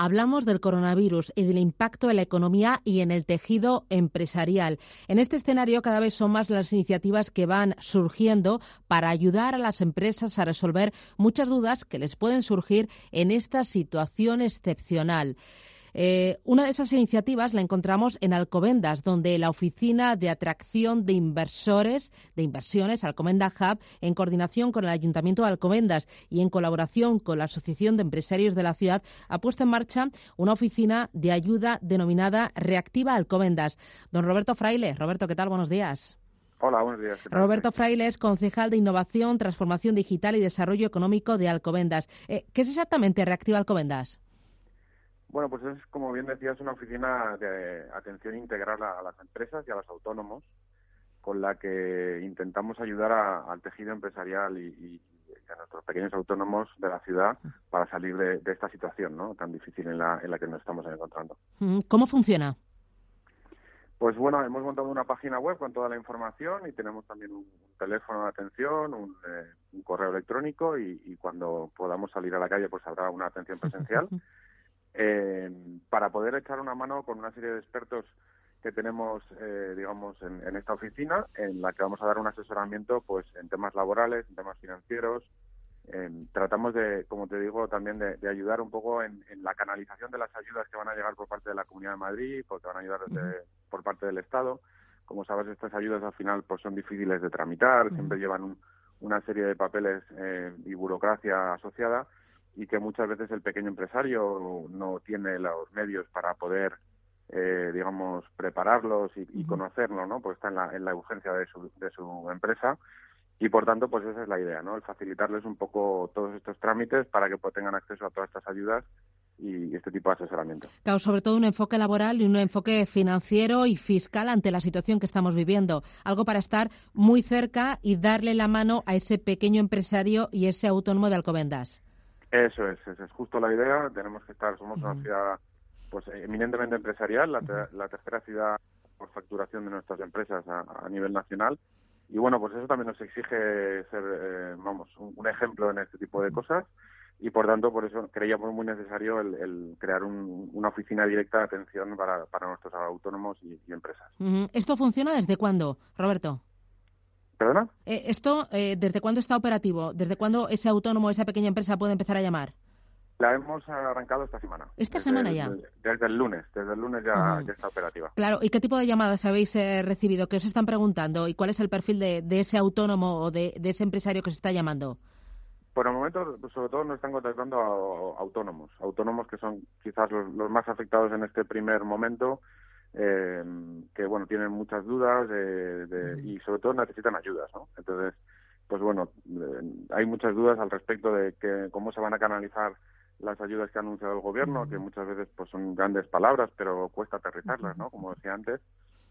Hablamos del coronavirus y del impacto en la economía y en el tejido empresarial. En este escenario cada vez son más las iniciativas que van surgiendo para ayudar a las empresas a resolver muchas dudas que les pueden surgir en esta situación excepcional. Eh, una de esas iniciativas la encontramos en Alcobendas, donde la Oficina de Atracción de Inversores, de Inversiones, Alcomenda Hub, en coordinación con el Ayuntamiento de Alcobendas y en colaboración con la Asociación de Empresarios de la ciudad, ha puesto en marcha una oficina de ayuda denominada Reactiva Alcobendas. Don Roberto Fraile. Roberto, ¿qué tal? Buenos días. Hola, buenos días. Roberto Fraile es concejal de Innovación, Transformación Digital y Desarrollo Económico de Alcobendas. Eh, ¿Qué es exactamente Reactiva Alcobendas? Bueno, pues es, como bien decías, una oficina de atención integral a, las empresas y a los autónomos, con la que intentamos ayudar al tejido empresarial y, a nuestros pequeños autónomos de la ciudad para salir de, esta situación ¿no? tan difícil en la, en la que nos estamos encontrando. Mm, ¿Cómo funciona? Pues bueno, hemos montado una página web con toda la información y tenemos también un teléfono de atención, un, eh, correo electrónico y, y, cuando podamos salir a la calle pues habrá una atención presencial. eh, para poder echar una mano con una serie de expertos que tenemos, eh, digamos, en, esta oficina, en la que vamos a dar un asesoramiento, pues, en temas laborales, en temas financieros. tratamos de, como te digo, también de, ayudar un poco en, la canalización de las ayudas que van a llegar por parte de la Comunidad de Madrid, porque van a ayudar por parte del Estado. Como sabes, estas ayudas al final, pues, son difíciles de tramitar, siempre llevan una serie de papeles eh, y burocracia asociada y que muchas veces el pequeño empresario no tiene los medios para poder eh, digamos prepararlos y, conocerlo no pues está en la, en la urgencia de su, de su empresa y por tanto pues esa es la idea no el facilitarles un poco todos estos trámites para que pues, tengan acceso a todas estas ayudas y este tipo de asesoramiento. Claro, sobre todo un enfoque laboral y un enfoque financiero y fiscal ante la situación que estamos viviendo. Algo para estar muy cerca y darle la mano a ese pequeño empresario y ese autónomo de Alcobendas. Eso es, esa es justo la idea. Tenemos que estar, somos una ciudad pues eminentemente empresarial, la, tercera ciudad por facturación de nuestras empresas a, nivel nacional. Y bueno, pues eso también nos exige ser, eh, vamos, un, ejemplo en este tipo de cosas. Y por tanto, por eso creíamos muy necesario el, crear una oficina directa de atención para, nuestros autónomos y, empresas. ¿Esto funciona desde cuándo, Roberto? ¿Perdona? Eh, ¿Esto eh, desde cuándo está operativo? ¿Desde cuándo ese autónomo, esa pequeña empresa puede empezar a llamar? La hemos arrancado esta semana. ¿Esta semana ya? Desde, el lunes, desde el lunes ya, está operativa. Claro, ¿y qué tipo de llamadas habéis eh, recibido? ¿Qué os están preguntando? ¿Y cuál es el perfil de, ese autónomo o de, ese empresario que os está llamando? Por el momento, sobre todo nos están contactando a, autónomos, autónomos que son quizás los más afectados en este primer momento eh, que bueno tienen muchas dudas y sobre todo necesitan ayudas no entonces pues bueno eh, hay muchas dudas al respecto de que cómo se van a canalizar las ayudas que ha anunciado el gobierno que muchas veces pues son grandes palabras pero cuesta aterrizarlas no como decía antes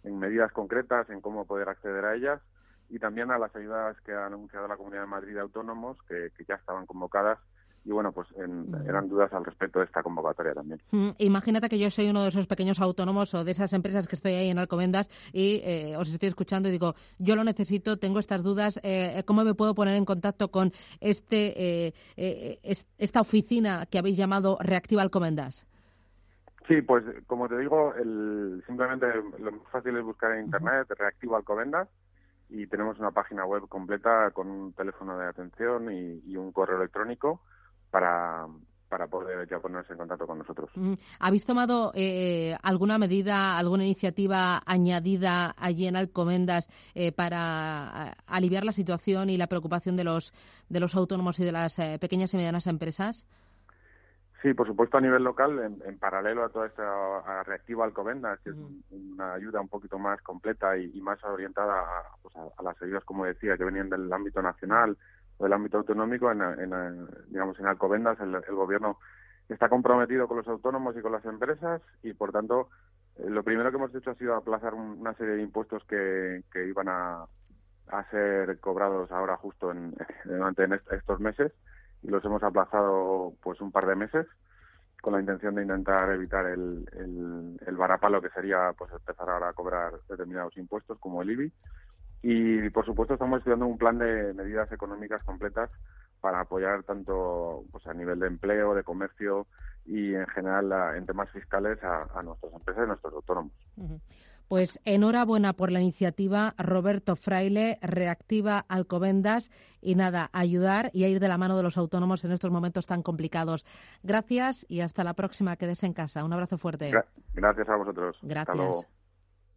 en medidas concretas en cómo poder acceder a ellas y también a las ayudas que ha anunciado la Comunidad de Madrid de Autónomos que ya estaban convocadas y bueno, pues eran dudas al respecto de esta convocatoria también. imagínate que yo soy uno de esos pequeños autónomos o de esas empresas que estoy ahí en Alcomendas y eh, os estoy escuchando y digo, yo lo necesito, tengo estas dudas, eh, ¿cómo me puedo poner en contacto con este eh, esta oficina que habéis llamado Reactiva Alcomendas? Sí, pues como te digo, el, simplemente lo más fácil es buscar en Internet Reactiva Alcomendas y tenemos una página web completa con un teléfono de atención y un correo electrónico para, para poder ya ponerse en contacto con nosotros. Mm, ¿Habéis tomado eh, alguna medida, alguna iniciativa añadida allí en Alcomendas eh, para aliviar la situación y la preocupación de los, de los autónomos y de las eh, pequeñas y medianas empresas? Sí, por supuesto a nivel local, en, paralelo a toda esta reactiva Alcomendas, que es una ayuda un poquito más completa y, más orientada pues, a, las ayudas, como decía, que venían del ámbito nacional, del ámbito autonómico, en, digamos, en Alcobendas el, gobierno está comprometido con los autónomos y con las empresas y, por tanto, eh, lo primero que hemos hecho ha sido aplazar una serie de impuestos que, iban a, a ser cobrados ahora justo en, durante estos meses y los hemos aplazado pues un par de meses con la intención de intentar evitar el, el, el varapalo que sería pues empezar ahora a cobrar determinados impuestos como el IBI y por supuesto estamos estudiando un plan de medidas económicas completas para apoyar tanto pues a nivel de empleo, de comercio y en general en temas fiscales a, nuestras empresas y a nuestros autónomos. Pues enhorabuena por la iniciativa, Roberto Fraile, reactiva Alcobendas y nada, ayudar y a ir de la mano de los autónomos en estos momentos tan complicados. Gracias y hasta la próxima. Quedes en casa. Un abrazo fuerte. Gracias a vosotros. Gracias.